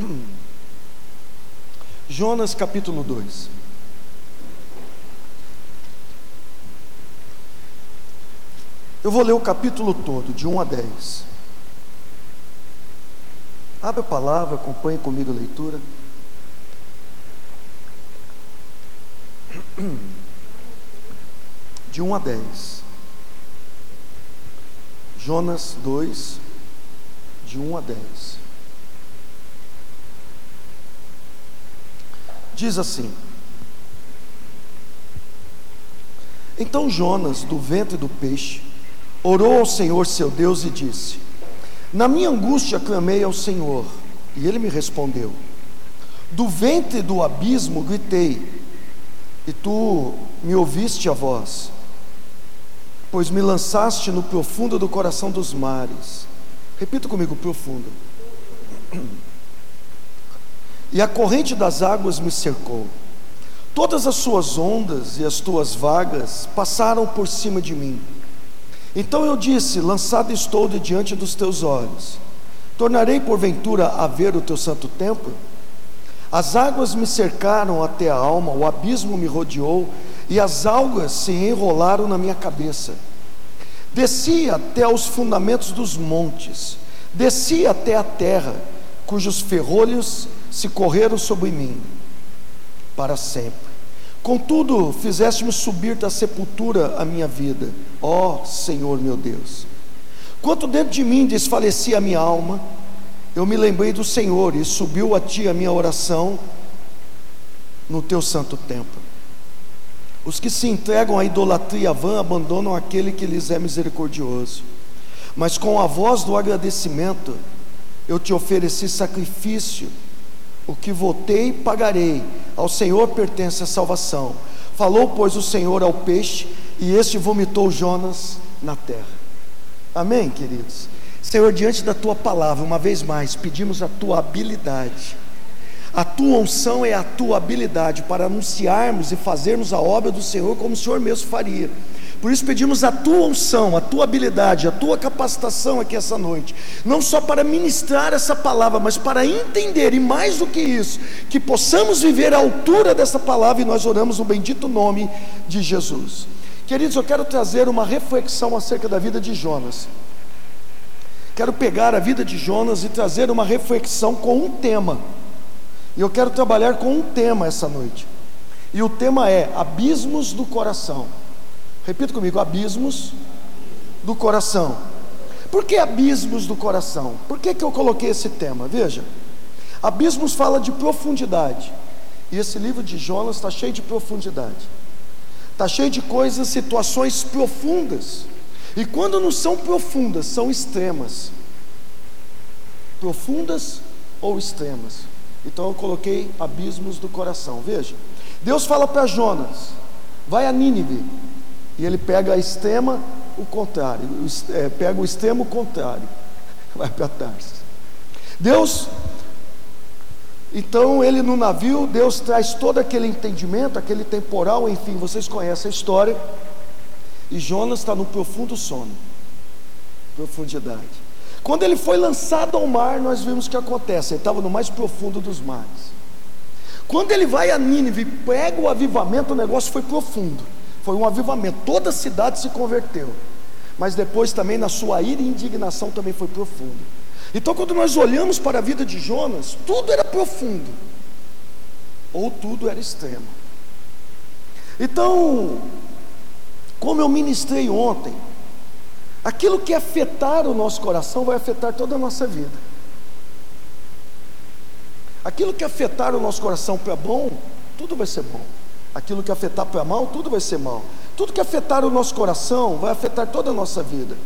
Jonas capítulo 2. Eu vou ler o capítulo todo, de 1 a 10. Abre a palavra, acompanhe comigo a leitura. De 1 a 10. Jonas 2, de 1 a 10. Diz assim: Então Jonas, do ventre do peixe, orou ao Senhor seu Deus e disse: Na minha angústia clamei ao Senhor, e ele me respondeu. Do ventre do abismo gritei, e tu me ouviste a voz pois me lançaste no profundo do coração dos mares. Repita comigo: profundo. E a corrente das águas me cercou. Todas as suas ondas e as tuas vagas passaram por cima de mim. Então eu disse: Lançado estou de diante dos teus olhos. Tornarei porventura a ver o teu santo templo? As águas me cercaram até a alma, o abismo me rodeou e as algas se enrolaram na minha cabeça. Desci até os fundamentos dos montes, desci até a terra, cujos ferrolhos se correram sobre mim para sempre. Contudo, fizeste-me subir da sepultura a minha vida, ó Senhor meu Deus. Quanto dentro de mim desfalecia a minha alma, eu me lembrei do Senhor e subiu a ti a minha oração no teu santo templo. Os que se entregam à idolatria vã abandonam aquele que lhes é misericordioso. Mas com a voz do agradecimento, eu te ofereci sacrifício, o que votei pagarei, ao Senhor pertence a salvação. Falou, pois, o Senhor ao peixe, e este vomitou Jonas na terra. Amém, queridos? Senhor, diante da tua palavra, uma vez mais, pedimos a tua habilidade a tua unção é a tua habilidade para anunciarmos e fazermos a obra do Senhor como o Senhor mesmo faria. Por isso pedimos a tua unção, a tua habilidade, a tua capacitação aqui essa noite, não só para ministrar essa palavra, mas para entender e mais do que isso, que possamos viver à altura dessa palavra e nós oramos no bendito nome de Jesus. Queridos, eu quero trazer uma reflexão acerca da vida de Jonas. Quero pegar a vida de Jonas e trazer uma reflexão com um tema. E eu quero trabalhar com um tema essa noite. E o tema é abismos do coração. Repita comigo: abismos do coração. Por que abismos do coração? Por que, que eu coloquei esse tema? Veja, abismos fala de profundidade. E esse livro de Jonas está cheio de profundidade. Está cheio de coisas, situações profundas. E quando não são profundas, são extremas. Profundas ou extremas. Então eu coloquei abismos do coração. Veja, Deus fala para Jonas: vai a Nínive. E ele pega a extrema, o contrário, é, pega o extremo contrário, vai para Tarsis. Deus, então ele no navio, Deus traz todo aquele entendimento, aquele temporal, enfim, vocês conhecem a história. E Jonas está no profundo sono, profundidade. Quando ele foi lançado ao mar, nós vimos o que acontece, ele estava no mais profundo dos mares. Quando ele vai a Nínive, pega o avivamento, o negócio foi profundo. Foi um avivamento, toda a cidade se converteu. Mas depois também na sua ira e indignação também foi profundo. Então quando nós olhamos para a vida de Jonas, tudo era profundo. Ou tudo era extremo. Então, como eu ministrei ontem, Aquilo que afetar o nosso coração vai afetar toda a nossa vida. Aquilo que afetar o nosso coração para bom, tudo vai ser bom. Aquilo que afetar para mal, tudo vai ser mal. Tudo que afetar o nosso coração vai afetar toda a nossa vida.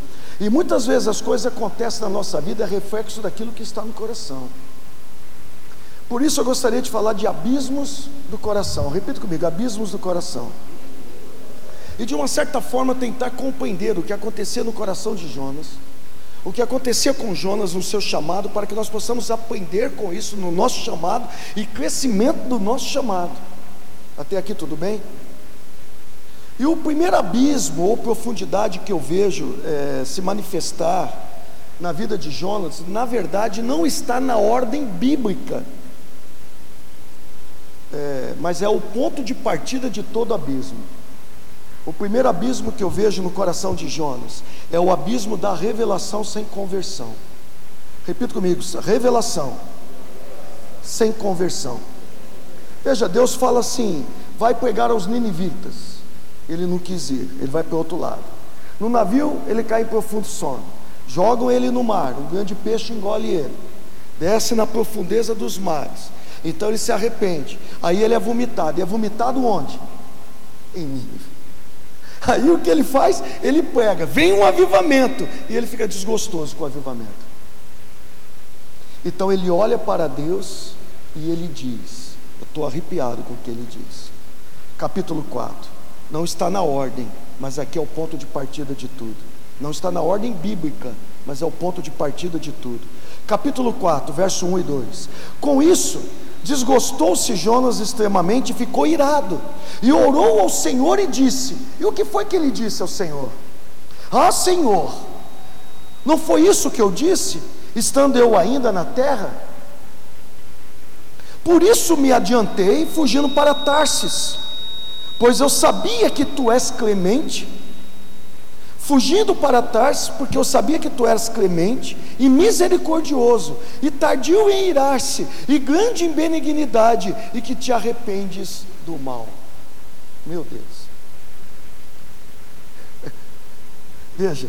E muitas vezes as coisas acontecem na nossa vida é reflexo daquilo que está no coração. Por isso eu gostaria de falar de abismos do coração. Repita comigo: abismos do coração e de uma certa forma tentar compreender o que acontecia no coração de Jonas, o que acontecia com Jonas no seu chamado, para que nós possamos aprender com isso no nosso chamado e crescimento do nosso chamado. Até aqui tudo bem? E o primeiro abismo ou profundidade que eu vejo é, se manifestar na vida de Jonas, na verdade, não está na ordem bíblica, é, mas é o ponto de partida de todo abismo. O primeiro abismo que eu vejo no coração de Jonas é o abismo da revelação sem conversão. Repita comigo: revelação sem conversão. Veja, Deus fala assim: vai pregar aos ninivitas. Ele não quis ir, ele vai para o outro lado. No navio, ele cai em profundo sono. Jogam ele no mar, um grande peixe engole ele. Desce na profundeza dos mares. Então ele se arrepende. Aí ele é vomitado. E é vomitado onde? Em Nínive. Aí o que ele faz? Ele pega, vem um avivamento. E ele fica desgostoso com o avivamento. Então ele olha para Deus e ele diz: estou arrepiado com o que ele diz. Capítulo 4. Não está na ordem, mas aqui é o ponto de partida de tudo. Não está na ordem bíblica, mas é o ponto de partida de tudo. Capítulo 4, verso 1 e 2. Com isso, desgostou-se Jonas extremamente e ficou irado. E orou ao Senhor e disse: E o que foi que ele disse ao Senhor? Ah, Senhor, não foi isso que eu disse, estando eu ainda na terra? Por isso me adiantei, fugindo para Tarsis, pois eu sabia que tu és clemente fugindo para Tarsis, porque eu sabia que tu eras clemente e misericordioso, e tardio em irar-se, e grande em benignidade, e que te arrependes do mal. Meu Deus. Veja,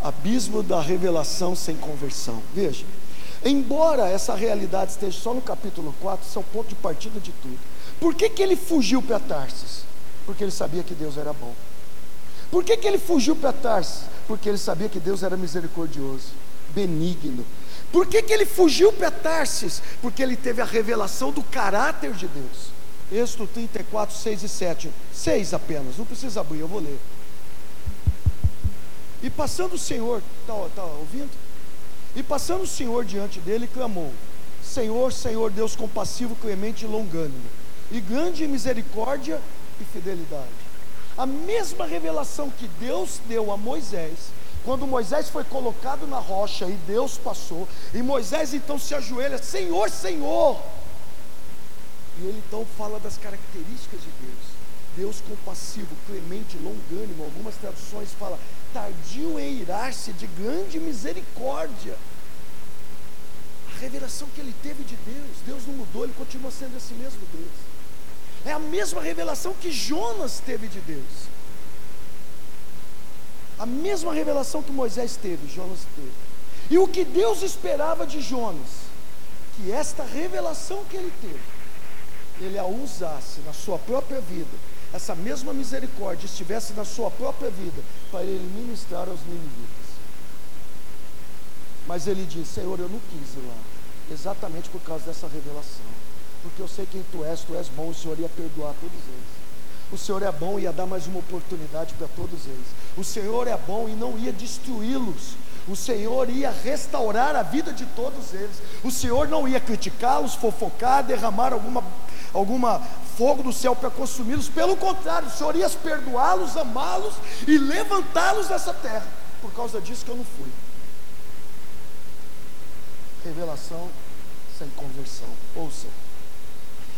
abismo da revelação sem conversão. Veja, embora essa realidade esteja só no capítulo 4, isso é o ponto de partida de tudo. Por que, que ele fugiu para Tarsis? Porque ele sabia que Deus era bom. Por que, que ele fugiu para Tarsis? Porque ele sabia que Deus era misericordioso, benigno. Por que, que ele fugiu para Tarsis? Porque ele teve a revelação do caráter de Deus. Êxodo 34, 6 e 7. 6 apenas, não precisa abrir, eu vou ler. E passando o Senhor, está tá ouvindo? E passando o Senhor diante dele, clamou: Senhor, Senhor, Deus compassivo, clemente e longânimo, e grande misericórdia e fidelidade a mesma revelação que Deus deu a Moisés, quando Moisés foi colocado na rocha e Deus passou, e Moisés então se ajoelha, Senhor, Senhor. E ele então fala das características de Deus. Deus compassivo, clemente, longânimo, algumas traduções falam tardio em irar-se de grande misericórdia. A revelação que ele teve de Deus, Deus não mudou, ele continua sendo esse mesmo Deus. É a mesma revelação que Jonas teve de Deus. A mesma revelação que Moisés teve, Jonas teve. E o que Deus esperava de Jonas? Que esta revelação que ele teve, ele a usasse na sua própria vida, essa mesma misericórdia estivesse na sua própria vida, para ele ministrar aos ninivitas. Mas ele disse: Senhor, eu não quis ir lá, exatamente por causa dessa revelação porque eu sei quem tu és, tu és bom, o Senhor ia perdoar todos eles. O Senhor é bom e ia dar mais uma oportunidade para todos eles. O Senhor é bom e não ia destruí-los. O Senhor ia restaurar a vida de todos eles. O Senhor não ia criticá-los, fofocar, derramar alguma, alguma fogo do céu para consumi-los. Pelo contrário, o Senhor ia perdoá-los, amá-los e levantá-los dessa terra. Por causa disso que eu não fui. Revelação sem conversão. Ouça.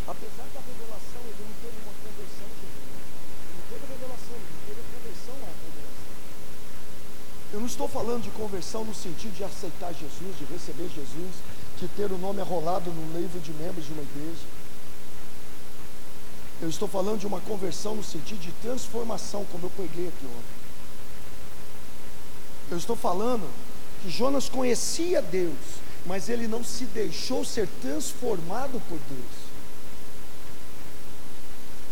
Apesar da revelação, ele não teve uma conversão genuína. Ele não teve revelação, ele teve conversão à revelação. Eu não estou falando de conversão no sentido de aceitar Jesus, de receber Jesus, de ter o nome arrolado no livro de membros de uma igreja. Eu estou falando de uma conversão no sentido de transformação, como eu preguei aqui ontem. Eu estou falando que Jonas conhecia Deus, mas ele não se deixou ser transformado por Deus.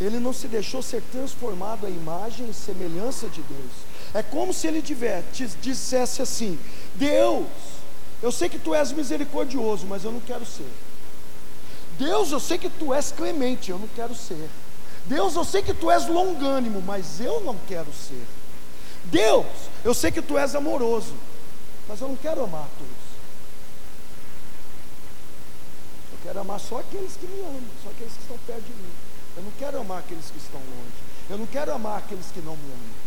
Ele não se deixou ser transformado à imagem e semelhança de Deus. É como se ele tivesse, dissesse assim: Deus, eu sei que tu és misericordioso, mas eu não quero ser. Deus, eu sei que tu és clemente, eu não quero ser. Deus, eu sei que tu és longânimo, mas eu não quero ser. Deus, eu sei que tu és amoroso, mas eu não quero amar todos. Eu quero amar só aqueles que me amam, só aqueles que estão perto de mim. Eu não quero amar aqueles que estão longe. Eu não quero amar aqueles que não me amam.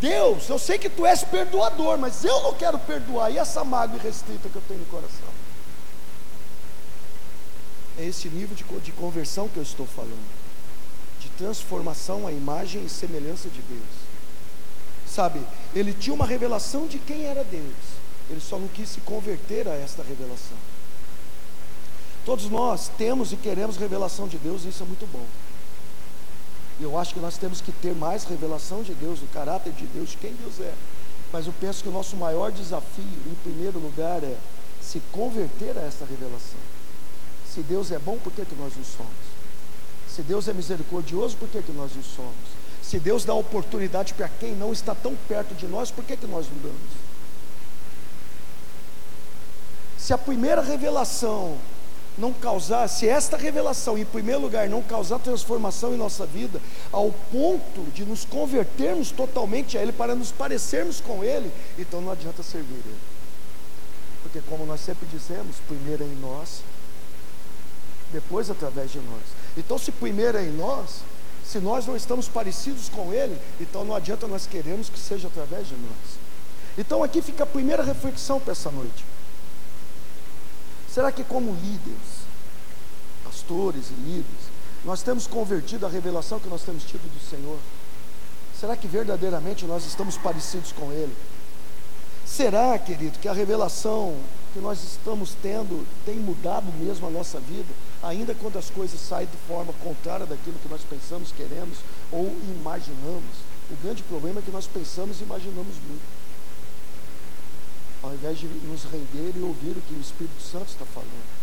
Deus, eu sei que tu és perdoador, mas eu não quero perdoar. E essa mágoa restrita que eu tenho no coração? É esse nível de, de conversão que eu estou falando, de transformação à imagem e semelhança de Deus. Sabe, ele tinha uma revelação de quem era Deus, ele só não quis se converter a esta revelação. Todos nós temos e queremos revelação de Deus, e isso é muito bom. Eu acho que nós temos que ter mais revelação de Deus, do caráter de Deus, de quem Deus é. Mas eu penso que o nosso maior desafio, em primeiro lugar, é se converter a essa revelação. Se Deus é bom, por que, que nós não somos? Se Deus é misericordioso, por que, que nós não somos? Se Deus dá oportunidade para quem não está tão perto de nós, por que, que nós não damos? Se a primeira revelação não causar, se esta revelação, em primeiro lugar, não causar transformação em nossa vida, ao ponto de nos convertermos totalmente a Ele, para nos parecermos com Ele, então não adianta servir Ele. Porque, como nós sempre dizemos, primeiro é em nós, depois através de nós. Então, se primeiro é em nós, se nós não estamos parecidos com Ele, então não adianta nós queremos que seja através de nós. Então, aqui fica a primeira reflexão para essa noite. Será que, como líderes, pastores e líderes, nós temos convertido a revelação que nós temos tido do Senhor? Será que verdadeiramente nós estamos parecidos com Ele? Será, querido, que a revelação que nós estamos tendo tem mudado mesmo a nossa vida, ainda quando as coisas saem de forma contrária daquilo que nós pensamos, queremos ou imaginamos? O grande problema é que nós pensamos e imaginamos muito ao invés de nos render e ouvir o que o Espírito Santo está falando.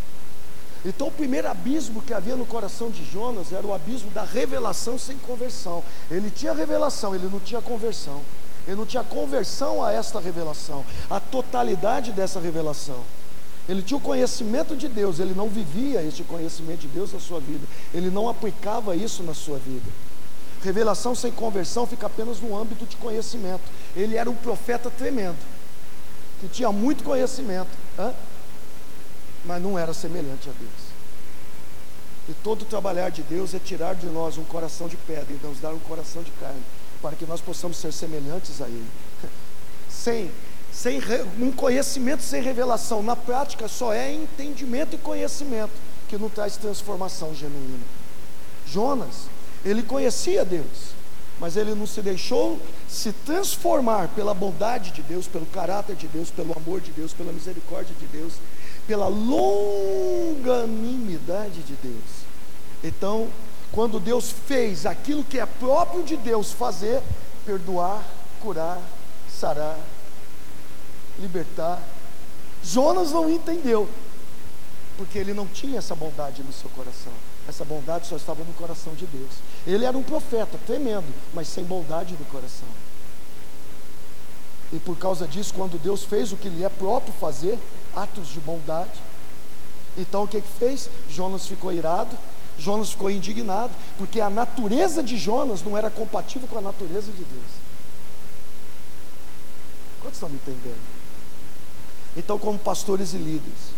Então, o primeiro abismo que havia no coração de Jonas era o abismo da revelação sem conversão. Ele tinha revelação, ele não tinha conversão. Ele não tinha conversão a esta revelação, a totalidade dessa revelação. Ele tinha o conhecimento de Deus, ele não vivia este conhecimento de Deus na sua vida, ele não aplicava isso na sua vida. Revelação sem conversão fica apenas no âmbito de conhecimento. Ele era um profeta tremendo que tinha muito conhecimento, hein? mas não era semelhante a Deus. E todo trabalhar de Deus é tirar de nós um coração de pedra e nos dar um coração de carne, para que nós possamos ser semelhantes a Ele. Sem, sem um conhecimento sem revelação, na prática só é entendimento e conhecimento que não traz transformação genuína. Jonas, ele conhecia Deus, mas ele não se deixou se transformar pela bondade de Deus, pelo caráter de Deus, pelo amor de Deus, pela misericórdia de Deus, pela longanimidade de Deus. Então, quando Deus fez aquilo que é próprio de Deus fazer, perdoar, curar, sarar, libertar, Jonas não entendeu, porque ele não tinha essa bondade no seu coração. Essa bondade só estava no coração de Deus. Ele era um profeta tremendo, mas sem bondade no coração. E por causa disso, quando Deus fez o que lhe é próprio fazer, atos de bondade, então o que que fez? Jonas ficou irado, Jonas ficou indignado, porque a natureza de Jonas não era compatível com a natureza de Deus. Quantos estão me entendendo? Então, como pastores e líderes,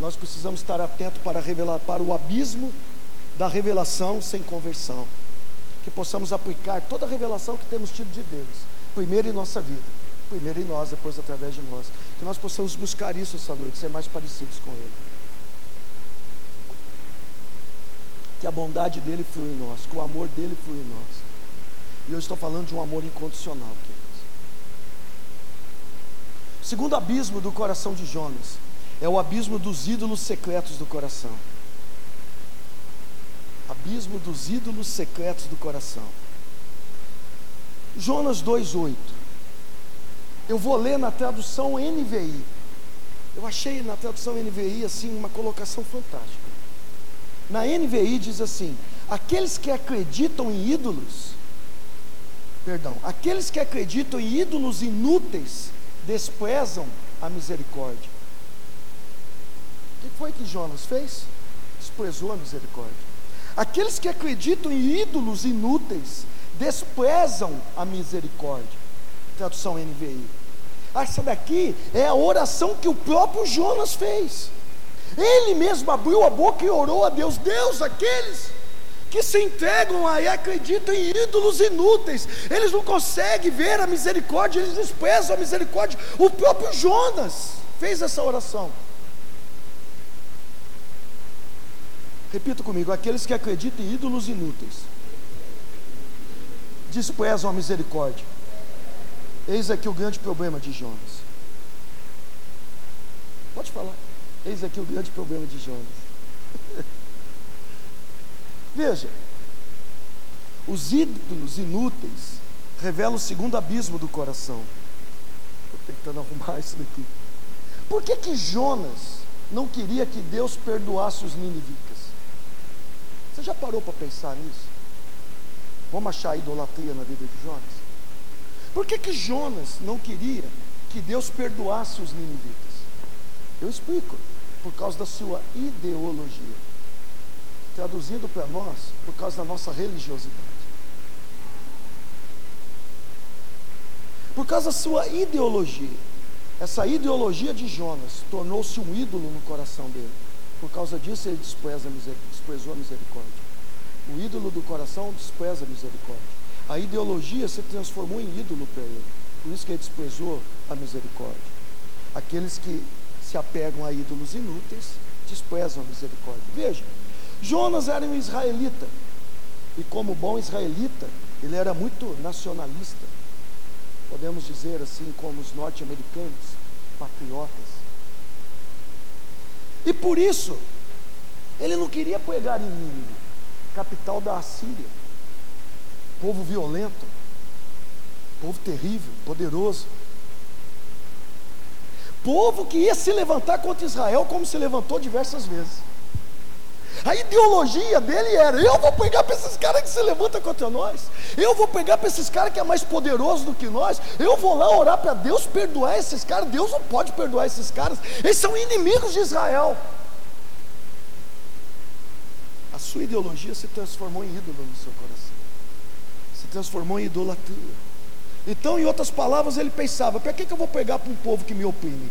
nós precisamos estar atentos para revelar para o abismo da revelação sem conversão. Que possamos aplicar toda a revelação que temos tido de Deus, primeiro em nossa vida, primeiro em nós, depois através de nós. Que nós possamos buscar isso essa noite, ser mais parecidos com Ele. Que a bondade dele flui em nós, que o amor dele flui em nós. E eu estou falando de um amor incondicional, queridos. O segundo abismo do coração de Jonas é o abismo dos ídolos secretos do coração abismo dos ídolos secretos do coração. Jonas 2,8. Eu vou ler na tradução NVI. Eu achei na tradução NVI assim uma colocação fantástica. Na NVI diz assim: aqueles que acreditam em ídolos, perdão, aqueles que acreditam em ídolos inúteis desprezam a misericórdia. O que foi que Jonas fez? Desprezou a misericórdia. Aqueles que acreditam em ídolos inúteis desprezam a misericórdia. Tradução NVI. Essa daqui é a oração que o próprio Jonas fez. Ele mesmo abriu a boca e orou a Deus: Deus, aqueles que se entregam a e acreditam em ídolos inúteis. Eles não conseguem ver a misericórdia, eles desprezam a misericórdia. O próprio Jonas fez essa oração. Repita comigo: aqueles que acreditam em ídolos inúteis desprezam a misericórdia. Eis aqui o grande problema de Jonas. Pode falar. Eis aqui o grande problema de Jonas. Veja, os ídolos inúteis revelam o segundo abismo do coração. Estou tentando arrumar isso daqui. Por que que Jonas não queria que Deus perdoasse os ninivitas? Você já parou para pensar nisso? Vamos achar a idolatria na vida de Jonas? Por que que Jonas não queria que Deus perdoasse os ninivitas? Eu explico, por causa da sua ideologia traduzindo para nós, por causa da nossa religiosidade. Por causa da sua ideologia. Essa ideologia de Jonas tornou-se um ídolo no coração dele. Por causa disso ele despreza desprezou a misericórdia. O ídolo do coração despreza a misericórdia. A ideologia se transformou em ídolo para ele. Por isso que ele desprezou a misericórdia. Aqueles que se apegam a ídolos inúteis desprezam a misericórdia. Veja, Jonas era um israelita, e como bom israelita, ele era muito nacionalista, podemos dizer assim, como os norte-americanos, patriotas. E por isso, ele não queria pegar em Nínive, capital da Assíria, povo violento, povo terrível, poderoso. Povo que ia se levantar contra Israel, como se levantou diversas vezes. A ideologia dele era: eu vou pegar para esses caras que se levantam contra nós, eu vou pegar para esses caras que é mais poderoso do que nós, eu vou lá orar para Deus perdoar esses caras. Deus não pode perdoar esses caras, eles são inimigos de Israel. A sua ideologia se transformou em ídolo no seu coração, se transformou em idolatria. Então, em outras palavras, ele pensava: para que, que eu vou pegar para um povo que me oprime?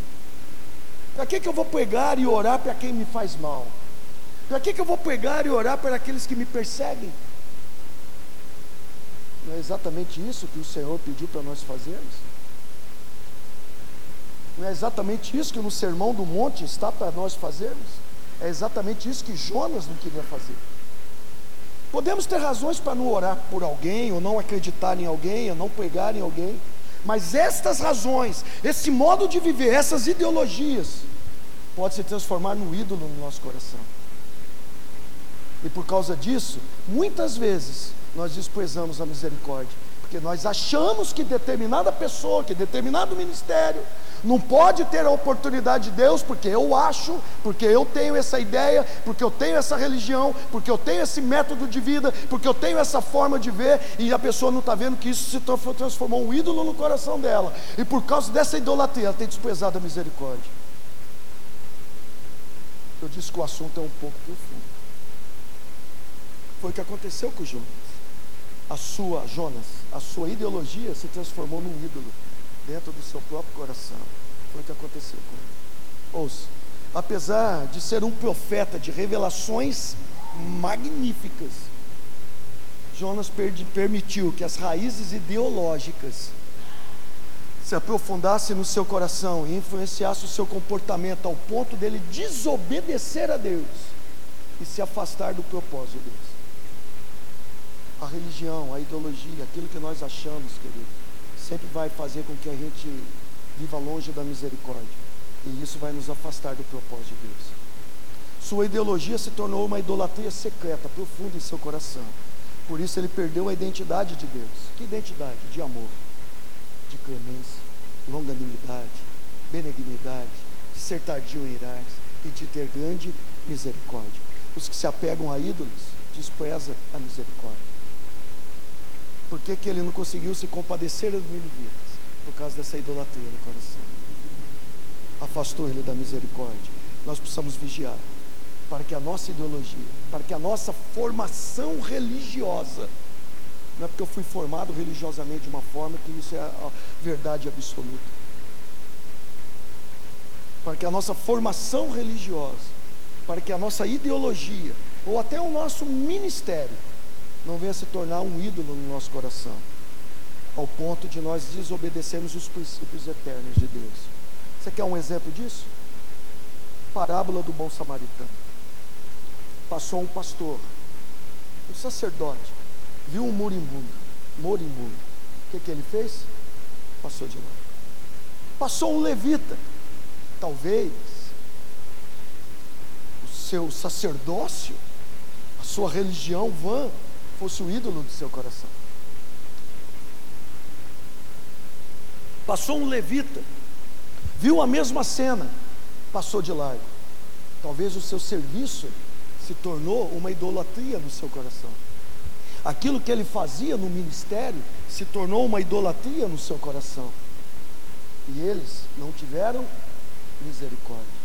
Para que, que eu vou pegar e orar para quem me faz mal? Para que, que eu vou pegar e orar para aqueles que me perseguem? Não é exatamente isso que o Senhor pediu para nós fazermos? Não é exatamente isso que no Sermão do Monte está para nós fazermos? É exatamente isso que Jonas não queria fazer. Podemos ter razões para não orar por alguém, ou não acreditar em alguém, ou não pregar em alguém, mas estas razões, esse modo de viver, essas ideologias, pode se transformar num ídolo no nosso coração. E por causa disso, muitas vezes nós desprezamos a misericórdia, porque nós achamos que determinada pessoa, que determinado ministério, não pode ter a oportunidade de Deus, porque eu acho, porque eu tenho essa ideia, porque eu tenho essa religião, porque eu tenho esse método de vida, porque eu tenho essa forma de ver, e a pessoa não está vendo que isso se transformou um ídolo no coração dela, e por causa dessa idolatria, ela tem desprezado a misericórdia. Eu disse que o assunto é um pouco profundo. Foi o que aconteceu com Jonas. A sua, Jonas, a sua ideologia se transformou num ídolo dentro do seu próprio coração. Foi o que aconteceu com ele. Ouça, apesar de ser um profeta de revelações magníficas, Jonas permitiu que as raízes ideológicas se aprofundassem no seu coração e influenciassem o seu comportamento ao ponto dele desobedecer a Deus e se afastar do propósito de Deus a religião, a ideologia, aquilo que nós achamos, querido, sempre vai fazer com que a gente viva longe da misericórdia. E isso vai nos afastar do propósito de Deus. Sua ideologia se tornou uma idolatria secreta, profunda em seu coração. Por isso ele perdeu a identidade de Deus. Que identidade? De amor, de clemência, longanimidade, benignidade, de ser tardio em irar e de ter grande misericórdia. Os que se apegam a ídolos desprezam a misericórdia. Por que, que ele não conseguiu se compadecer dos ninivitas? Por causa dessa idolatria no coração. Afastou ele da misericórdia. Nós precisamos vigiar para que a nossa ideologia, para que a nossa formação religiosa, não é porque eu fui formado religiosamente de uma forma que isso é a verdade absoluta. Para que a nossa formação religiosa para que a nossa ideologia, ou até o nosso ministério, não venha se tornar um ídolo no nosso coração, ao ponto de nós desobedecermos os princípios eternos de Deus. Você quer um exemplo disso? Parábola do bom samaritano. Passou um pastor, um sacerdote, viu um moribundo, moribundo. O que, que ele fez? Passou de lado. Passou um levita, talvez o seu sacerdócio, a sua religião vã, fosse o ídolo do seu coração. Passou um levita, viu a mesma cena, passou de largo. Talvez o seu serviço se tornou uma idolatria no seu coração. Aquilo que ele fazia no ministério se tornou uma idolatria no seu coração. E eles não tiveram misericórdia.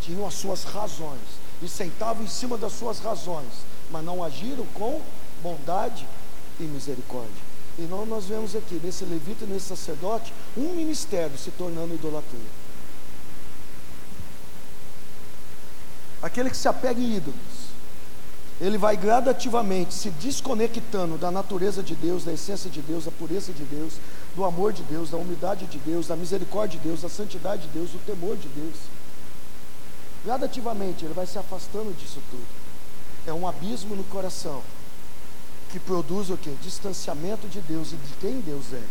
Tinham as suas razões e sentavam em cima das suas razões, mas não agiram com bondade e misericórdia. E não nós vemos aqui, nesse levita e nesse sacerdote, um ministério se tornando idolatria. Aquele que se apega em ídolos, ele vai gradativamente se desconectando da natureza de Deus, da essência de Deus, da pureza de Deus, do amor de Deus, da humildade de Deus, da misericórdia de Deus, da santidade de Deus, do temor de Deus. Gradativamente ele vai se afastando disso tudo. É um abismo no coração que produz o que? Distanciamento de Deus e de quem Deus é,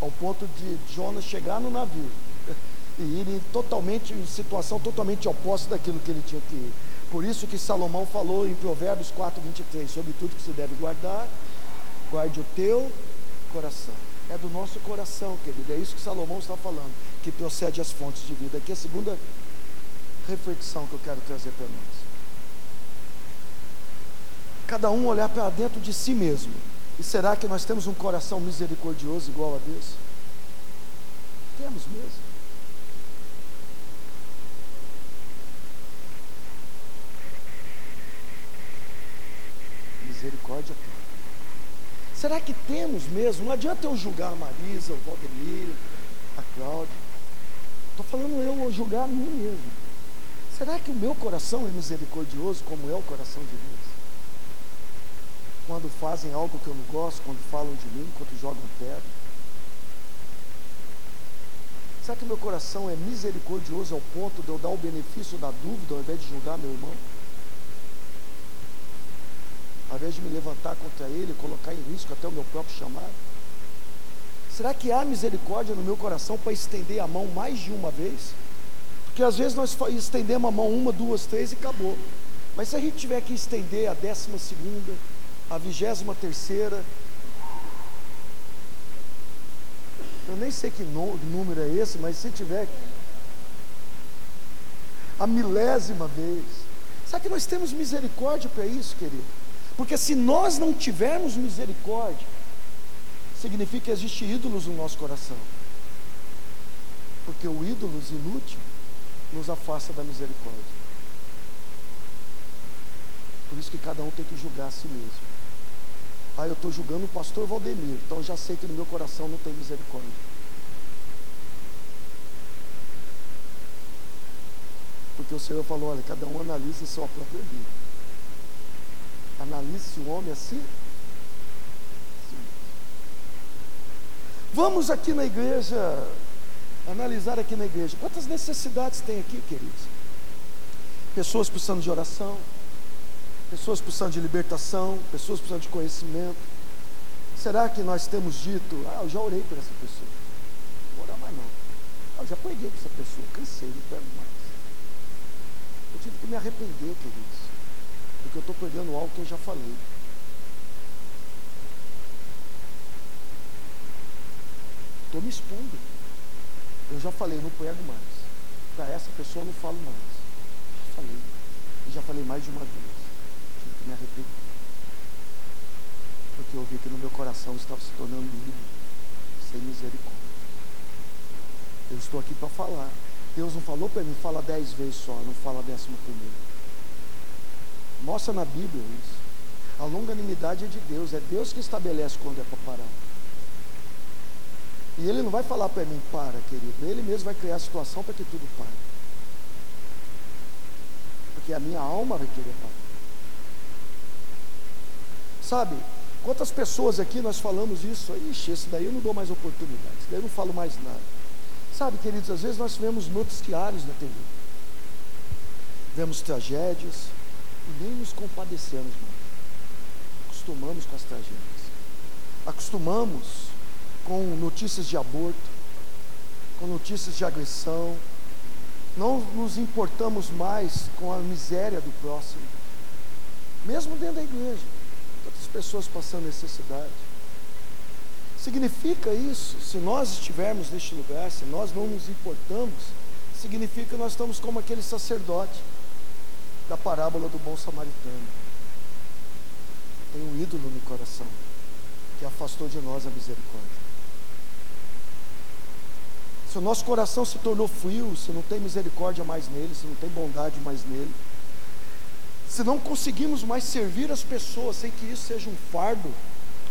ao ponto de Jonas chegar no navio e ir totalmente em situação totalmente oposta daquilo que ele tinha que ir. Por isso que Salomão falou em Provérbios 4, 23, sobre tudo que se deve guardar, guarde o teu coração. É do nosso coração, querido. É isso que Salomão está falando, que procede as fontes de vida. Aqui é a segunda reflexão que eu quero trazer para nós. Cada um olhar para dentro de si mesmo. E será que nós temos um coração misericordioso igual a Deus? Temos mesmo. misericórdia Será que temos mesmo? Não adianta eu julgar a Marisa, o Valdemir, a Cláudia. Estou falando eu julgar a mim mesmo. Será que o meu coração é misericordioso como é o coração de Deus? Quando fazem algo que eu não gosto, quando falam de mim, quando jogam pedra. Será que meu coração é misericordioso ao ponto de eu dar o benefício da dúvida ao invés de julgar meu irmão? ao invés de me levantar contra ele, colocar em risco até o meu próprio chamado? Será que há misericórdia no meu coração para estender a mão mais de uma vez? Porque às vezes nós estendemos a mão uma, duas, três e acabou. Mas se a gente tiver que estender a décima segunda, a vigésima terceira, eu nem sei que número é esse, mas se tiver a milésima vez, será que nós temos misericórdia para isso, querido? Porque se nós não tivermos misericórdia, significa que existe ídolos no nosso coração. Porque o ídolos inútil nos afasta da misericórdia. Por isso que cada um tem que julgar a si mesmo. Ah, eu estou julgando o pastor Valdemir, então eu já sei que no meu coração não tem misericórdia. Porque o Senhor falou, olha, cada um analisa a sua própria vida. Analise o homem assim. Vamos aqui na igreja, analisar aqui na igreja. Quantas necessidades tem aqui, queridos? Pessoas precisando de oração, pessoas precisando de libertação, pessoas precisando de conhecimento. Será que nós temos dito, ah, eu já orei por essa pessoa? Não vou orar mais não. Ah, eu já preguei por essa pessoa, cansei, não quero mais. Eu tive que me arrepender, queridos porque eu estou pregando algo que eu já falei. Estou me expondo. Eu já falei, não prego mais. Para essa pessoa eu não falo mais. Já falei. E já falei mais de uma vez. Me arrepender. Porque eu vi que no meu coração estava se tornando livre, sem misericórdia. Eu estou aqui para falar. Deus não falou para mim, fala dez vezes só, não fala décimo primeiro. Mostra na Bíblia isso. A longanimidade é de Deus, é Deus que estabelece quando é para parar. E Ele não vai falar para mim, para, querido. Ele mesmo vai criar a situação para que tudo pare. porque a minha alma vai querer pagar. Sabe, quantas pessoas aqui nós falamos isso? Ixi, esse daí eu não dou mais oportunidade, esse daí eu não falo mais nada. Sabe, queridos, às vezes nós vemos noticiários na TV, vemos tragédias e nem nos compadecemos mais. Acostumamos com as tragédias, acostumamos com notícias de aborto, com notícias de agressão, não nos importamos mais com a miséria do próximo, mesmo dentro da igreja, pessoas passando necessidade. Significa isso, se nós estivermos neste lugar, se nós não nos importamos, significa que nós estamos como aquele sacerdote da parábola do bom samaritano. Tem um ídolo no coração que afastou de nós a misericórdia. Se o nosso coração se tornou frio, se não tem misericórdia mais nele, se não tem bondade mais nele, se não conseguimos mais servir as pessoas sem que isso seja um fardo,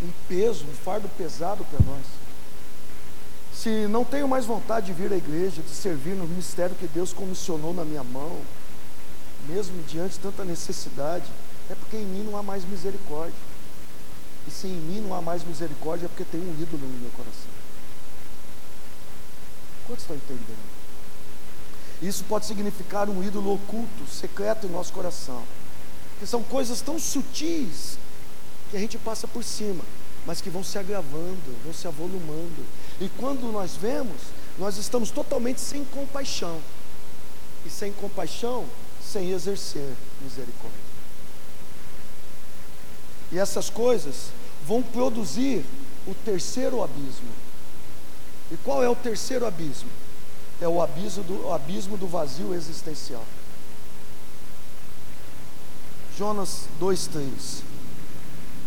um peso, um fardo pesado para nós. Se não tenho mais vontade de vir à igreja, de servir no ministério que Deus comissionou na minha mão, mesmo diante de tanta necessidade, é porque em mim não há mais misericórdia. E se em mim não há mais misericórdia, é porque tem um ídolo no meu coração. Quantos estão entendendo? Isso pode significar um ídolo oculto, secreto em nosso coração. Que são coisas tão sutis que a gente passa por cima, mas que vão se agravando, vão se avolumando. E quando nós vemos, nós estamos totalmente sem compaixão. E sem compaixão, sem exercer misericórdia. E essas coisas vão produzir o terceiro abismo, e qual é o terceiro abismo? É o abismo do, o abismo do vazio existencial. Jonas 2,3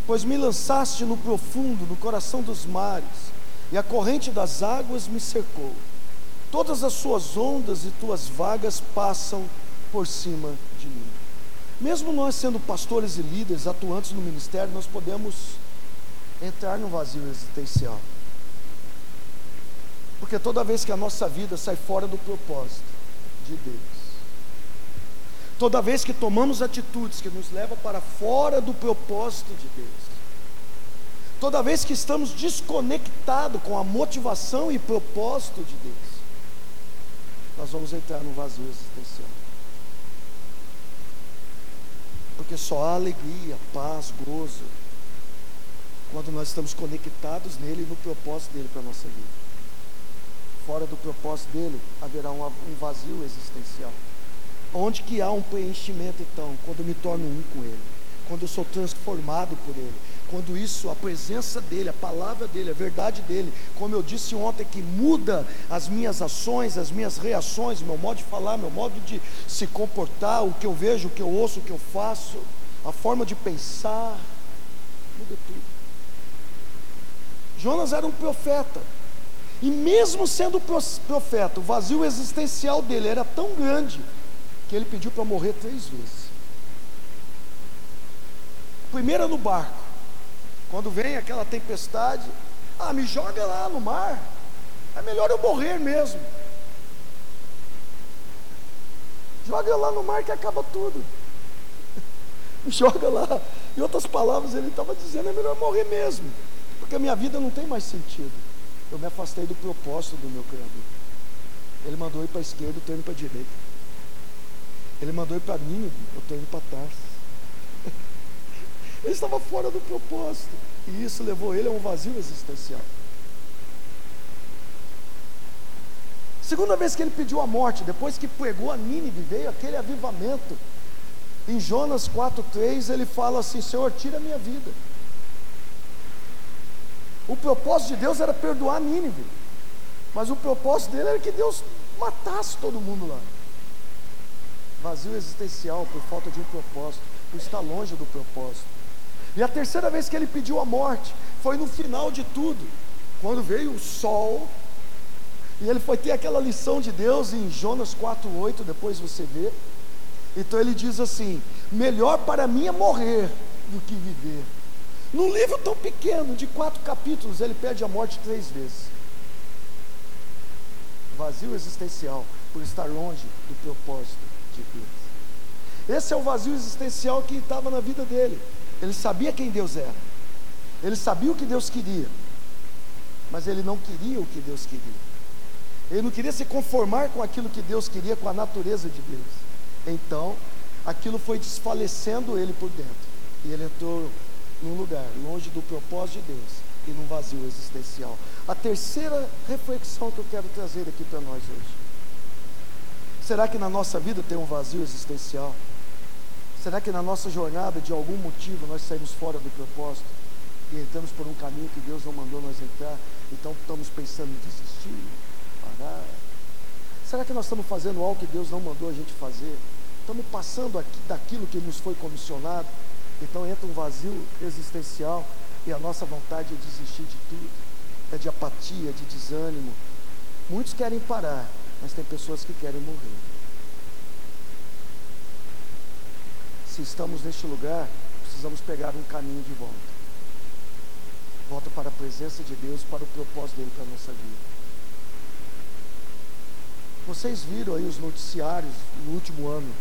Pois me lançaste no profundo, no coração dos mares, e a corrente das águas me cercou. Todas as suas ondas e tuas vagas passam por cima de mim. Mesmo nós sendo pastores e líderes atuantes no ministério, nós podemos entrar no vazio existencial. Porque toda vez que a nossa vida sai fora do propósito de Deus, toda vez que tomamos atitudes que nos levam para fora do propósito de Deus, toda vez que estamos desconectados com a motivação e propósito de Deus, nós vamos entrar no vazio existencial. Porque só há alegria, paz, gozo, quando nós estamos conectados nele e no propósito dele para a nossa vida fora do propósito dele, haverá um vazio existencial. Onde que há um preenchimento então? Quando eu me torno um com ele, quando eu sou transformado por ele, quando isso, a presença dele, a palavra dele, a verdade dele, como eu disse ontem, que muda as minhas ações, as minhas reações, meu modo de falar, meu modo de se comportar, o que eu vejo, o que eu ouço, o que eu faço, a forma de pensar, muda tudo. Jonas era um profeta, e mesmo sendo profeta, o vazio existencial dele era tão grande que ele pediu para morrer três vezes. Primeiro no barco, quando vem aquela tempestade, ah, me joga lá no mar, é melhor eu morrer mesmo. Joga lá no mar que acaba tudo. joga lá. Em outras palavras, ele estava dizendo: é melhor morrer mesmo, porque a minha vida não tem mais sentido eu me afastei do propósito do meu Criador. Ele mandou ir para a esquerda, eu estou indo para a direita. Ele mandou ir para Nínive, eu estou indo para Tarso. ele estava fora do propósito. E isso levou ele a um vazio existencial. Segunda vez que ele pediu a morte, depois que pegou a Nínive, veio aquele avivamento. Em Jonas 4,3 ele fala assim: Senhor, tira a minha vida. O propósito de Deus era perdoar Nínive. Mas o propósito dele era que Deus matasse todo mundo lá. Vazio existencial por falta de um propósito, por estar longe do propósito. E a terceira vez que ele pediu a morte foi no final de tudo, quando veio o sol, e ele foi ter aquela lição de Deus em Jonas 4,8, depois você vê. Então ele diz assim: melhor para mim é morrer do que viver. Num livro tão pequeno, de quatro capítulos, ele pede a morte três vezes. Vazio existencial, por estar longe do propósito de Deus. Esse é o vazio existencial que estava na vida dele. Ele sabia quem Deus era, ele sabia o que Deus queria, mas ele não queria o que Deus queria. Ele não queria se conformar com aquilo que Deus queria, com a natureza de Deus. Então, aquilo foi desfalecendo ele por dentro. E ele entrou num lugar longe do propósito de Deus e num vazio existencial. A terceira reflexão que eu quero trazer aqui para nós hoje. Será que na nossa vida tem um vazio existencial? Será que na nossa jornada, de algum motivo, nós saímos fora do propósito e entramos por um caminho que Deus não mandou nós entrar? Então estamos pensando em desistir, parar. Será que nós estamos fazendo algo que Deus não mandou a gente fazer? Estamos passando aqui, daquilo que nos foi comissionado? Então entra um vazio existencial e a nossa vontade é desistir de tudo, é de apatia, de desânimo. Muitos querem parar, mas tem pessoas que querem morrer. se estamos neste lugar, precisamos pegar um caminho de volta. Volta para a presença de Deus, para o propósito dele para a nossa vida. Vocês viram aí os noticiários no último ano.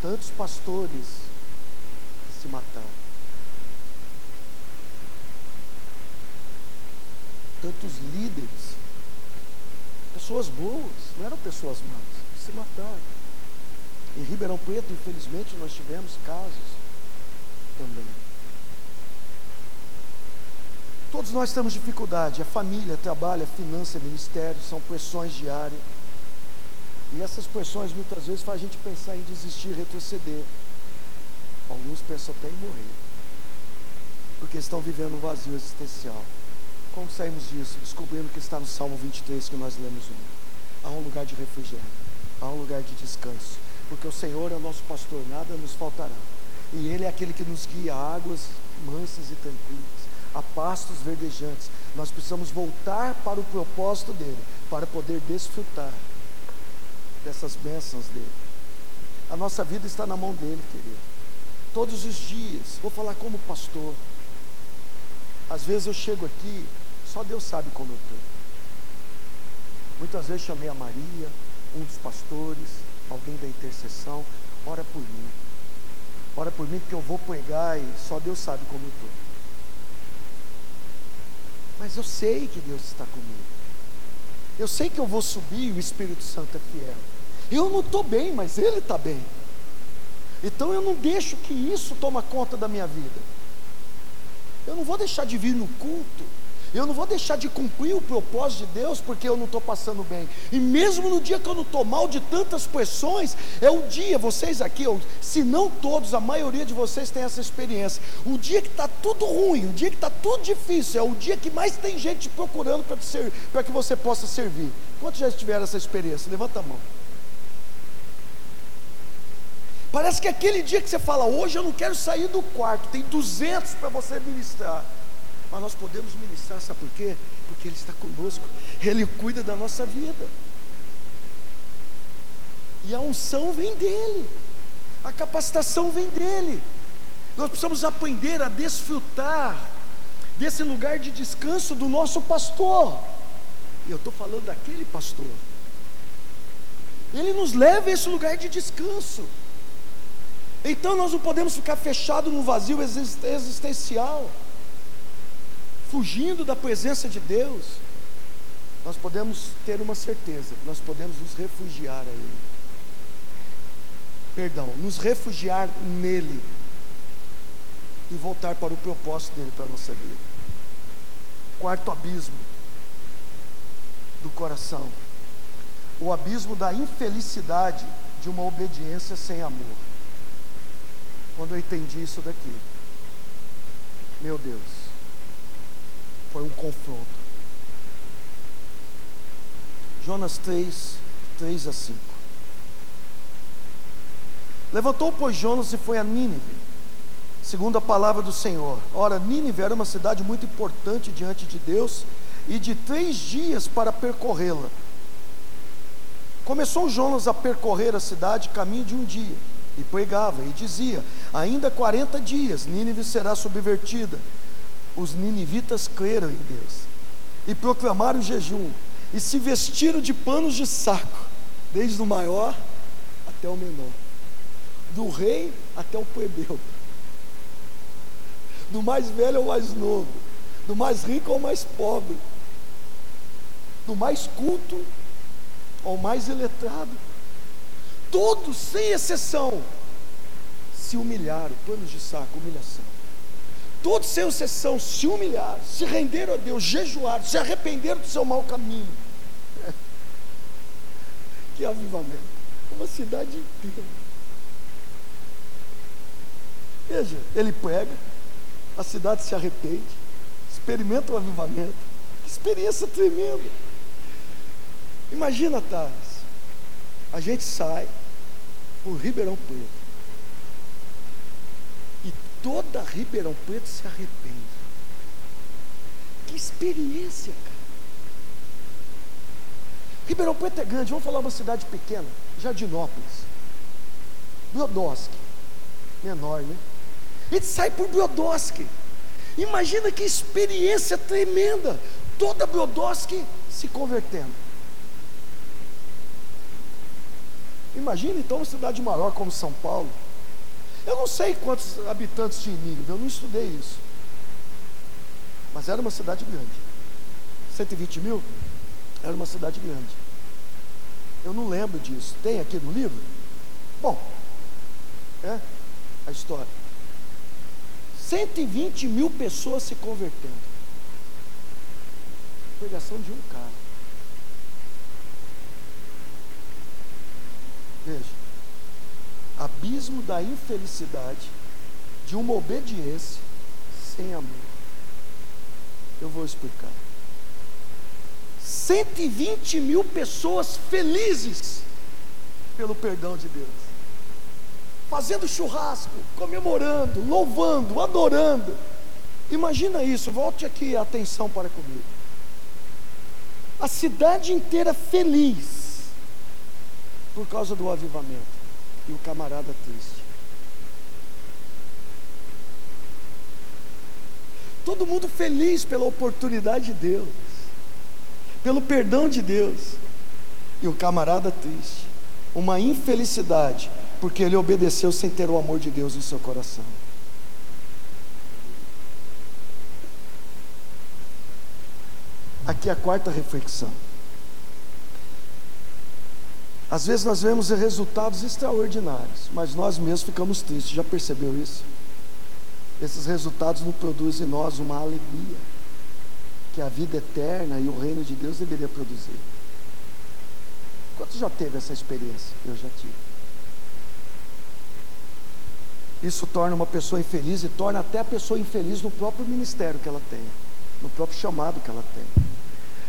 Tantos pastores que se mataram. Tantos líderes. Pessoas boas, não eram pessoas más, se mataram. Em Ribeirão Preto, infelizmente, nós tivemos casos também. Todos nós temos dificuldade, a família, trabalho, a finança, ministério, são pressões diárias. E essas pressões muitas vezes fazem a gente pensar em desistir, retroceder. Alguns pensam até em morrer, porque estão vivendo um vazio existencial. Como saímos disso? Descobrindo que está no Salmo 23 que nós lemos ontem. Há um lugar de refúgio, há um lugar de descanso porque o Senhor é o nosso pastor, nada nos faltará. E Ele é aquele que nos guia a águas mansas e tranquilas, a pastos verdejantes. Nós precisamos voltar para o propósito dele, para poder desfrutar dessas bênçãos dele. A nossa vida está na mão dele, querido. Todos os dias, vou falar como pastor. Às vezes eu chego aqui, só Deus sabe como eu estou. Muitas vezes chamei a Maria, um dos pastores, alguém da intercessão, ora por mim. Ora por mim porque eu vou pregar e só Deus sabe como eu estou. Mas eu sei que Deus está comigo. Eu sei que eu vou subir e o Espírito Santo é fiel. Eu não estou bem, mas Ele está bem. Então eu não deixo que isso toma conta da minha vida. Eu não vou deixar de vir no culto eu não vou deixar de cumprir o propósito de Deus porque eu não estou passando bem. E mesmo no dia que eu não estou mal de tantas pressões, é o dia, vocês aqui, se não todos, a maioria de vocês tem essa experiência. O dia que está tudo ruim, o dia que está tudo difícil, é o dia que mais tem gente procurando para que você possa servir. Quantos já tiveram essa experiência? Levanta a mão. Parece que aquele dia que você fala, hoje eu não quero sair do quarto, tem 200 para você ministrar. Mas nós podemos ministrar, sabe por quê? Porque Ele está conosco, Ele cuida da nossa vida. E a unção vem dEle, a capacitação vem dEle. Nós precisamos aprender a desfrutar desse lugar de descanso do nosso pastor. E eu estou falando daquele pastor. Ele nos leva a esse lugar de descanso. Então nós não podemos ficar fechados no vazio existencial fugindo da presença de Deus, nós podemos ter uma certeza, nós podemos nos refugiar a Ele. Perdão, nos refugiar nele e voltar para o propósito dele para a nossa vida. Quarto abismo do coração, o abismo da infelicidade de uma obediência sem amor. Quando eu entendi isso daqui, meu Deus, foi um confronto. Jonas 3, 3 a 5. Levantou, pois, Jonas e foi a Nínive, segundo a palavra do Senhor. Ora, Nínive era uma cidade muito importante diante de Deus, e de três dias para percorrê-la. Começou Jonas a percorrer a cidade caminho de um dia, e pregava, e dizia: Ainda 40 dias, Nínive será subvertida os ninivitas creram em Deus e proclamaram jejum e se vestiram de panos de saco, desde o maior até o menor. do rei até o plebeu, do mais velho ao mais novo, do mais rico ao mais pobre, do mais culto ao mais iletrado. Todos, sem exceção, se humilharam, panos de saco, humilhação. Todos, sem exceção, se humilharam, se renderam a Deus, jejuaram, se arrependeram do seu mau caminho. Que avivamento! Uma cidade inteira. Veja, ele prega, a cidade se arrepende, experimenta o avivamento. Que experiência tremenda. Imagina, Tars, a gente sai por Ribeirão Preto. Toda Ribeirão Preto se arrepende. Que experiência, cara. Ribeirão Preto é grande, vamos falar uma cidade pequena, Jardinópolis. Brodowski, menor, né? A gente sai por Brodowski. Imagina que experiência tremenda. Toda Brodowski se convertendo. Imagina então uma cidade maior como São Paulo. Eu não sei quantos habitantes tinha Nínive, eu não estudei isso. Mas era uma cidade grande. 120 mil? Era uma cidade grande. Eu não lembro disso. Tem aqui no livro? Bom, é a história. 120 mil pessoas se convertendo. Pregação de um cara. Veja, abismo da infelicidade de uma obediência sem amor. Eu vou explicar. 120 mil pessoas felizes pelo perdão de Deus, fazendo churrasco, comemorando, louvando, adorando. Imagina isso, volte aqui a atenção para comigo. A cidade inteira feliz por causa do avivamento. E o camarada triste. Todo mundo feliz pela oportunidade de Deus, pelo perdão de Deus. E o camarada triste. Uma infelicidade, porque ele obedeceu sem ter o amor de Deus em seu coração. Aqui é a quarta reflexão. Às vezes nós vemos resultados extraordinários, mas nós mesmos ficamos tristes. Já percebeu isso? Esses resultados não produzem em nós uma alegria que a vida eterna e o reino de Deus deveria produzir. Quanto já teve essa experiência? Eu já tive. Isso torna uma pessoa infeliz e torna até a pessoa infeliz no próprio ministério que ela tem, no próprio chamado que ela tem.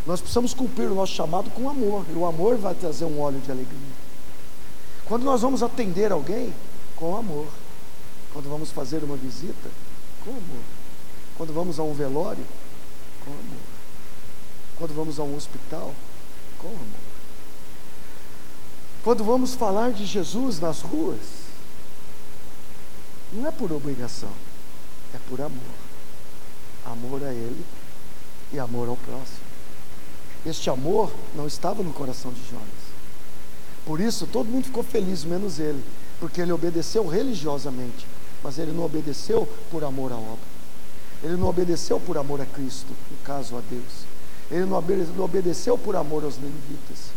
Nós precisamos cumprir o nosso chamado com amor, e o amor vai trazer um óleo de alegria. Quando nós vamos atender alguém, com amor. Quando vamos fazer uma visita, com amor. Quando vamos a um velório, com amor. Quando vamos a um hospital, com amor. Quando vamos falar de Jesus nas ruas, não é por obrigação, é por amor. Amor a Ele e amor ao próximo. Este amor não estava no coração de Jonas. Por isso todo mundo ficou feliz, menos ele, porque ele obedeceu religiosamente, mas ele não obedeceu por amor à obra. Ele não obedeceu por amor a Cristo, no caso a Deus. Ele não obedeceu por amor aos ninivitas.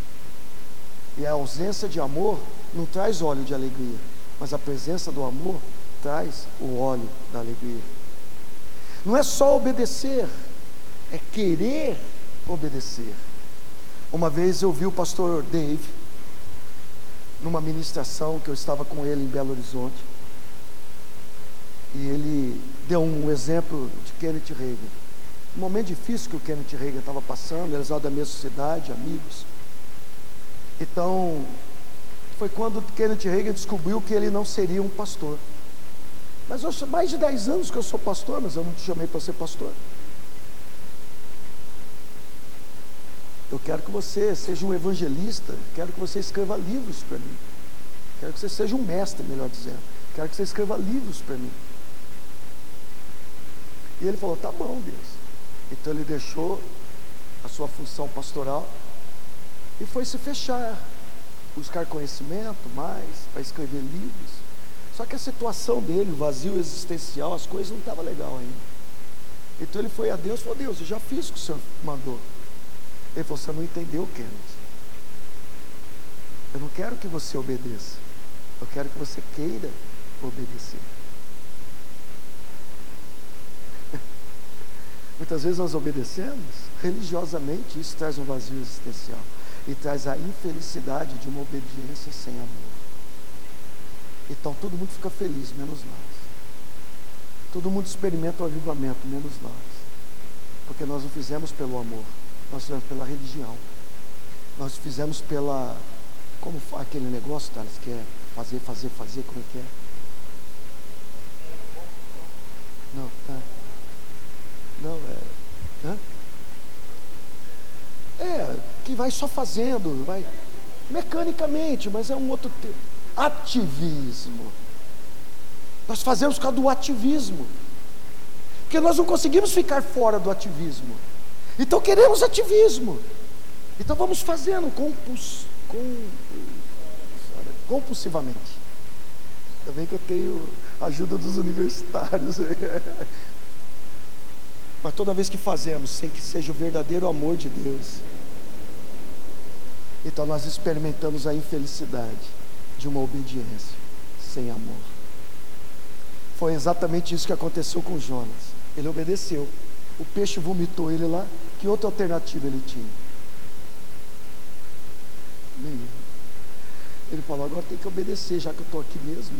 E a ausência de amor não traz óleo de alegria, mas a presença do amor traz o óleo da alegria. Não é só obedecer, é querer obedecer. Uma vez eu vi o pastor Dave, numa ministração que eu estava com ele em Belo Horizonte, e ele deu um exemplo de Kenneth Reagan. Um momento difícil que o Kenneth Reagan estava passando, eles eram da mesma cidade, amigos. Então, foi quando Kenneth Reagan descobriu que ele não seria um pastor. Mas eu, mais de 10 anos que eu sou pastor, mas eu não te chamei para ser pastor. Eu quero que você seja um evangelista, quero que você escreva livros para mim. Quero que você seja um mestre, melhor dizendo. Quero que você escreva livros para mim. E ele falou: Tá bom, Deus. Então ele deixou a sua função pastoral e foi se fechar, buscar conhecimento mais, para escrever livros. Só que a situação dele, o vazio existencial, as coisas não estavam legal ainda. Então ele foi a Deus e falou: Deus, eu já fiz o que o Senhor mandou. Ele falou: Você não entendeu, Kenneth. Eu não quero que você obedeça. Eu quero que você queira obedecer. Muitas vezes nós obedecemos religiosamente, isso traz um vazio existencial e traz a infelicidade de uma obediência sem amor. Então todo mundo fica feliz, menos nós. Todo mundo experimenta o avivamento, menos nós. Porque nós não fizemos pelo amor, nós fizemos pela religião. Nós fizemos pela. Como aquele negócio, Thales, que é fazer, fazer, fazer, como é que é? Não, tá. Não, é. Hã? É, que vai só fazendo, vai mecanicamente, mas é um outro termo. Ativismo. Nós fazemos por causa do ativismo. Porque nós não conseguimos ficar fora do ativismo. Então queremos ativismo. Então vamos fazendo compuls, com, compulsivamente. Ainda bem que eu tenho ajuda dos universitários. Mas toda vez que fazemos, sem que seja o verdadeiro amor de Deus, então nós experimentamos a infelicidade de uma obediência sem amor. Foi exatamente isso que aconteceu com Jonas. Ele obedeceu. O peixe vomitou ele lá. Que outra alternativa ele tinha? Nenhuma. Ele falou: agora tem que obedecer, já que eu estou aqui mesmo.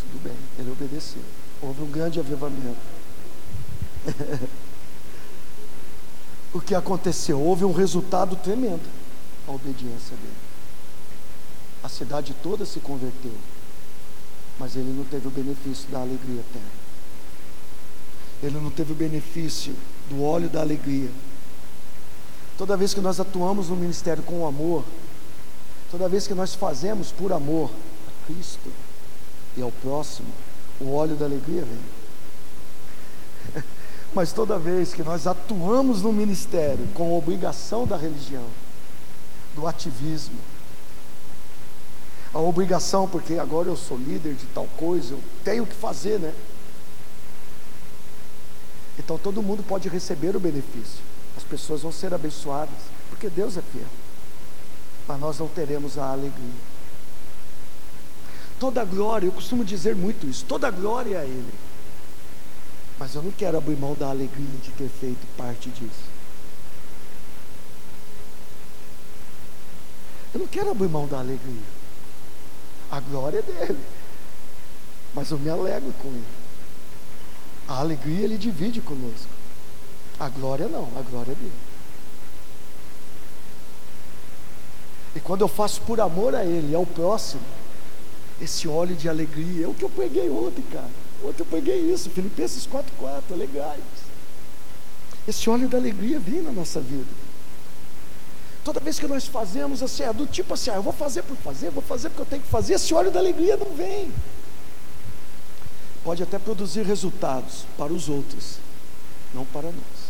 Tudo bem, ele obedeceu. Houve um grande avivamento. o que aconteceu? Houve um resultado tremendo a obediência dele. A cidade toda se converteu, mas ele não teve o benefício da alegria eterna. Ele não teve o benefício do óleo da alegria. Toda vez que nós atuamos no ministério com amor, toda vez que nós fazemos por amor a Cristo e ao próximo, o óleo da alegria vem. Mas toda vez que nós atuamos no ministério com obrigação da religião, do ativismo, a obrigação, porque agora eu sou líder de tal coisa, eu tenho que fazer, né? Então todo mundo pode receber o benefício, as pessoas vão ser abençoadas, porque Deus é fiel, mas nós não teremos a alegria. Toda glória, eu costumo dizer muito isso, toda glória é a Ele. Mas eu não quero abrir mão da alegria de ter feito parte disso. Eu não quero abrir mão da alegria. A glória é dele. Mas eu me alegro com ele. A alegria ele divide conosco. A glória não, a glória é dele. E quando eu faço por amor a ele, ao próximo, esse óleo de alegria, é o que eu peguei ontem, cara. Ontem eu peguei isso, Filipenses 4,4, legais. Esse óleo da alegria vem na nossa vida. Toda vez que nós fazemos assim, é do tipo assim, ah, eu vou fazer por fazer, vou fazer porque eu tenho que fazer, esse óleo da alegria não vem. Pode até produzir resultados para os outros, não para nós.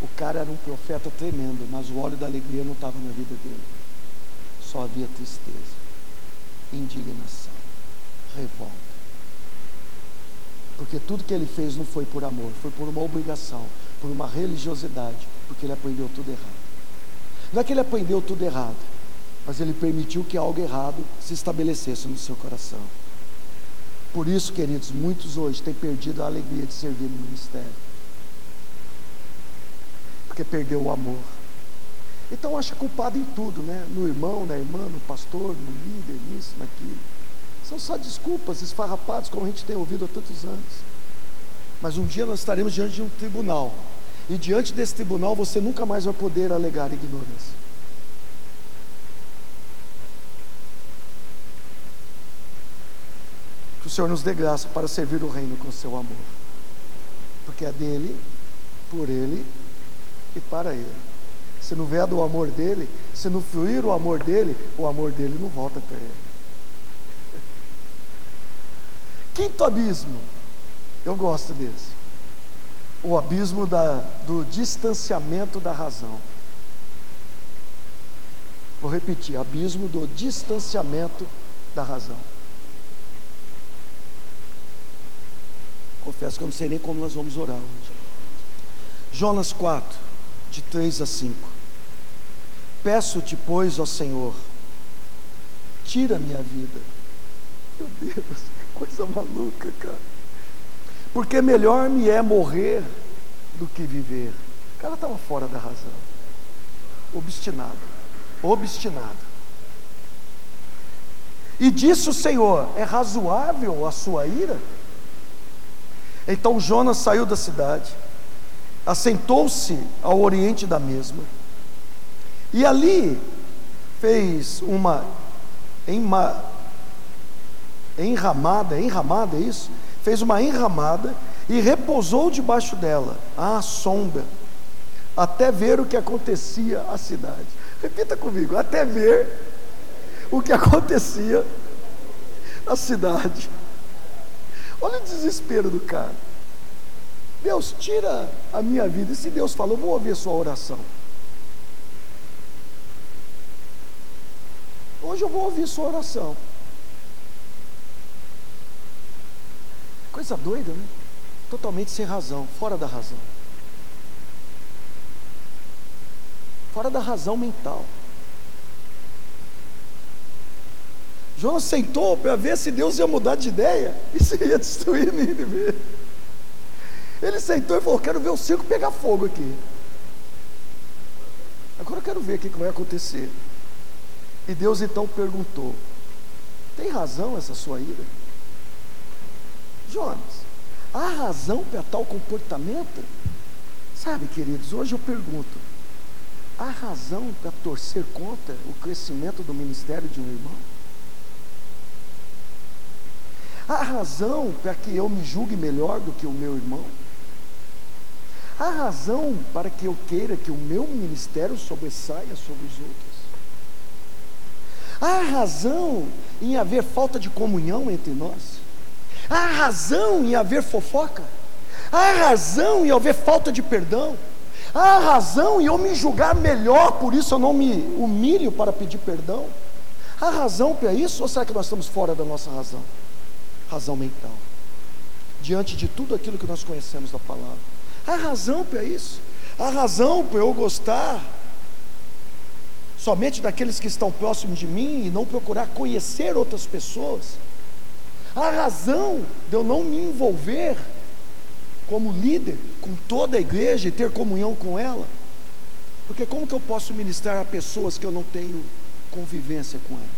O cara era um profeta tremendo, mas o óleo da alegria não estava na vida dele. Só havia tristeza, indignação, revolta. Porque tudo que ele fez não foi por amor, foi por uma obrigação, por uma religiosidade, porque ele aprendeu tudo errado. Não é que ele aprendeu tudo errado, mas ele permitiu que algo errado se estabelecesse no seu coração. Por isso, queridos, muitos hoje têm perdido a alegria de servir no ministério. Porque perdeu o amor. Então acha culpado em tudo, né? No irmão, na irmã, no pastor, no líder, nisso, naquilo. São só desculpas esfarrapadas, como a gente tem ouvido há tantos anos. Mas um dia nós estaremos diante de um tribunal. E diante desse tribunal você nunca mais vai poder alegar ignorância. Que o Senhor nos dê graça para servir o reino com seu amor. Porque é dele, por ele e para ele. Se não vier do amor dele, se não fluir o amor dele, o amor dele não volta para ele. Quinto abismo, eu gosto desse. O abismo da, do distanciamento da razão. Vou repetir: abismo do distanciamento da razão. Confesso que eu não sei nem como nós vamos orar hoje. Jonas 4, de 3 a 5. Peço-te, pois, ó Senhor, tira minha vida. Meu Deus, que coisa maluca, cara. Porque melhor me é morrer do que viver. O cara estava fora da razão. Obstinado. Obstinado. E disse o Senhor: É razoável a sua ira? Então Jonas saiu da cidade, assentou-se ao oriente da mesma, e ali fez uma enramada, enramada é isso? Fez uma enramada e repousou debaixo dela, à sombra, até ver o que acontecia à cidade. Repita comigo, até ver o que acontecia na cidade. Olha o desespero do cara. Deus, tira a minha vida. E se Deus falou, vou ouvir a sua oração. Hoje eu vou ouvir sua oração. Coisa doida, né? Totalmente sem razão, fora da razão. Fora da razão mental. Jonas sentou para ver se Deus ia mudar de ideia e se ia destruir Nínive. Ele sentou e falou: Quero ver o circo pegar fogo aqui. Agora eu quero ver o que vai acontecer. E Deus então perguntou: Tem razão essa sua ira? Jonas, há razão para tal comportamento? Sabe, queridos, hoje eu pergunto: há razão para torcer contra o crescimento do ministério de um irmão? Há razão para que eu me julgue melhor do que o meu irmão? Há razão para que eu queira que o meu ministério sobressaia sobre os outros? Há razão em haver falta de comunhão entre nós? Há razão em haver fofoca? Há razão em haver falta de perdão? Há razão em eu me julgar melhor, por isso eu não me humilho para pedir perdão? Há razão para isso? Ou será que nós estamos fora da nossa razão? Razão mental. Diante de tudo aquilo que nós conhecemos da palavra. Há razão para isso. Há razão para eu gostar somente daqueles que estão próximos de mim e não procurar conhecer outras pessoas. Há razão de eu não me envolver como líder com toda a igreja e ter comunhão com ela. Porque como que eu posso ministrar a pessoas que eu não tenho convivência com elas?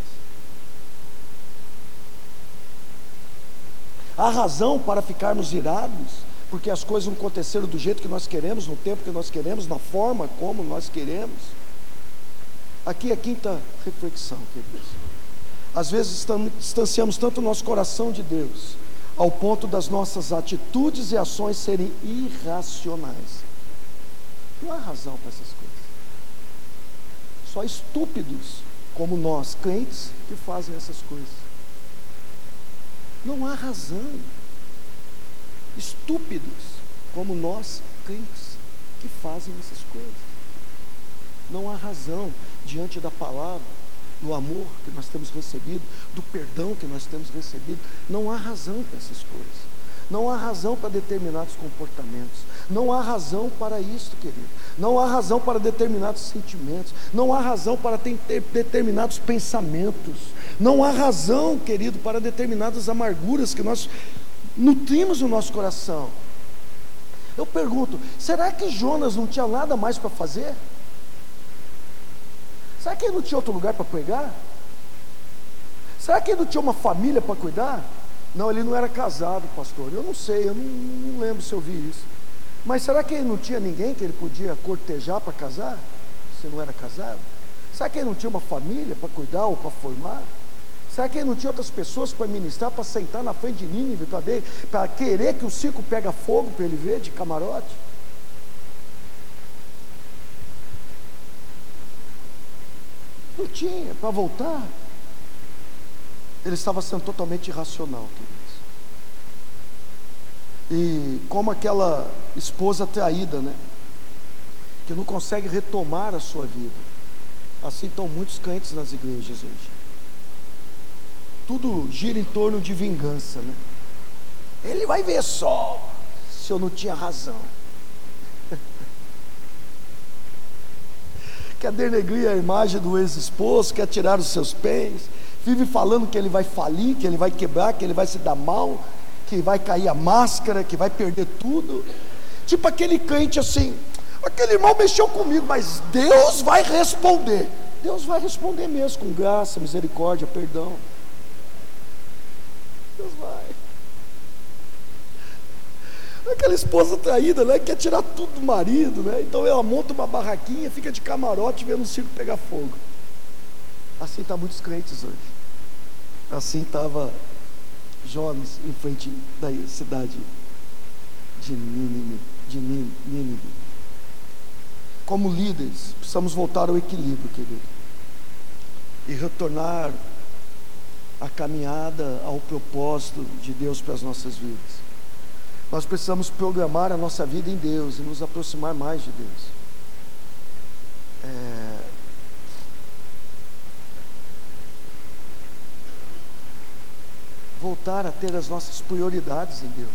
Há razão para ficarmos irados, porque as coisas não aconteceram do jeito que nós queremos, no tempo que nós queremos, na forma como nós queremos. Aqui é a quinta reflexão, queridos. Às vezes distanciamos tanto o nosso coração de Deus, ao ponto das nossas atitudes e ações serem irracionais. Não há razão para essas coisas. Só estúpidos como nós, crentes, que fazem essas coisas. Não há razão. Estúpidos como nós, crentes, que fazem essas coisas. Não há razão diante da palavra, do amor que nós temos recebido, do perdão que nós temos recebido. Não há razão para essas coisas. Não há razão para determinados comportamentos. Não há razão para isso, querido. Não há razão para determinados sentimentos. Não há razão para ter determinados pensamentos. Não há razão, querido, para determinadas amarguras que nós nutrimos no nosso coração. Eu pergunto: será que Jonas não tinha nada mais para fazer? Será que ele não tinha outro lugar para pregar? Será que ele não tinha uma família para cuidar? Não, ele não era casado, pastor. Eu não sei, eu não, não lembro se eu vi isso. Mas será que ele não tinha ninguém que ele podia cortejar para casar? Se não era casado? Será que ele não tinha uma família para cuidar ou para formar? Será que ele não tinha outras pessoas para ministrar, para sentar na frente de Nínive, para querer que o circo pega fogo para ele ver de camarote? Não tinha, para voltar. Ele estava sendo totalmente irracional, queridos. E como aquela esposa traída, né? Que não consegue retomar a sua vida. Assim estão muitos crentes nas igrejas hoje. Tudo gira em torno de vingança, né? Ele vai ver só se eu não tinha razão. quer denegrir a imagem do ex-esposo, quer tirar os seus bens, vive falando que ele vai falir, que ele vai quebrar, que ele vai se dar mal, que vai cair a máscara, que vai perder tudo. Tipo aquele crente assim, aquele irmão mexeu comigo, mas Deus vai responder. Deus vai responder mesmo, com graça, misericórdia, perdão. Deus vai. Aquela esposa traída, né? Quer tirar tudo do marido, né? Então ela monta uma barraquinha, fica de camarote vendo o circo pegar fogo. Assim está muitos crentes hoje. Assim estava Jonas em frente da cidade de Nínive, de Nínive. Como líderes, precisamos voltar ao equilíbrio, querido. E retornar a caminhada ao propósito de Deus para as nossas vidas. Nós precisamos programar a nossa vida em Deus e nos aproximar mais de Deus. É... Voltar a ter as nossas prioridades em Deus.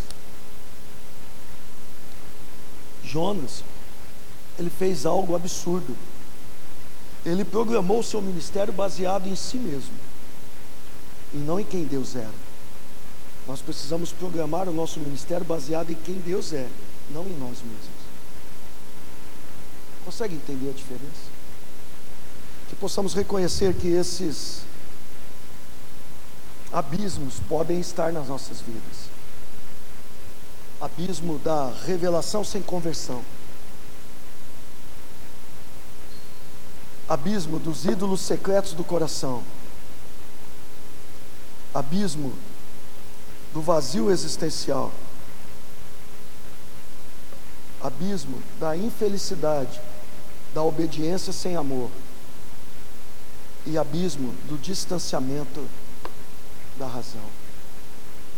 Jonas, ele fez algo absurdo. Ele programou o seu ministério baseado em si mesmo e não em quem Deus era. Nós precisamos programar o nosso ministério baseado em quem Deus é, não em nós mesmos. Consegue entender a diferença? Que possamos reconhecer que esses abismos podem estar nas nossas vidas abismo da revelação sem conversão, abismo dos ídolos secretos do coração, abismo do vazio existencial, abismo da infelicidade, da obediência sem amor e abismo do distanciamento da razão.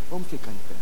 Vamos ficar em pé.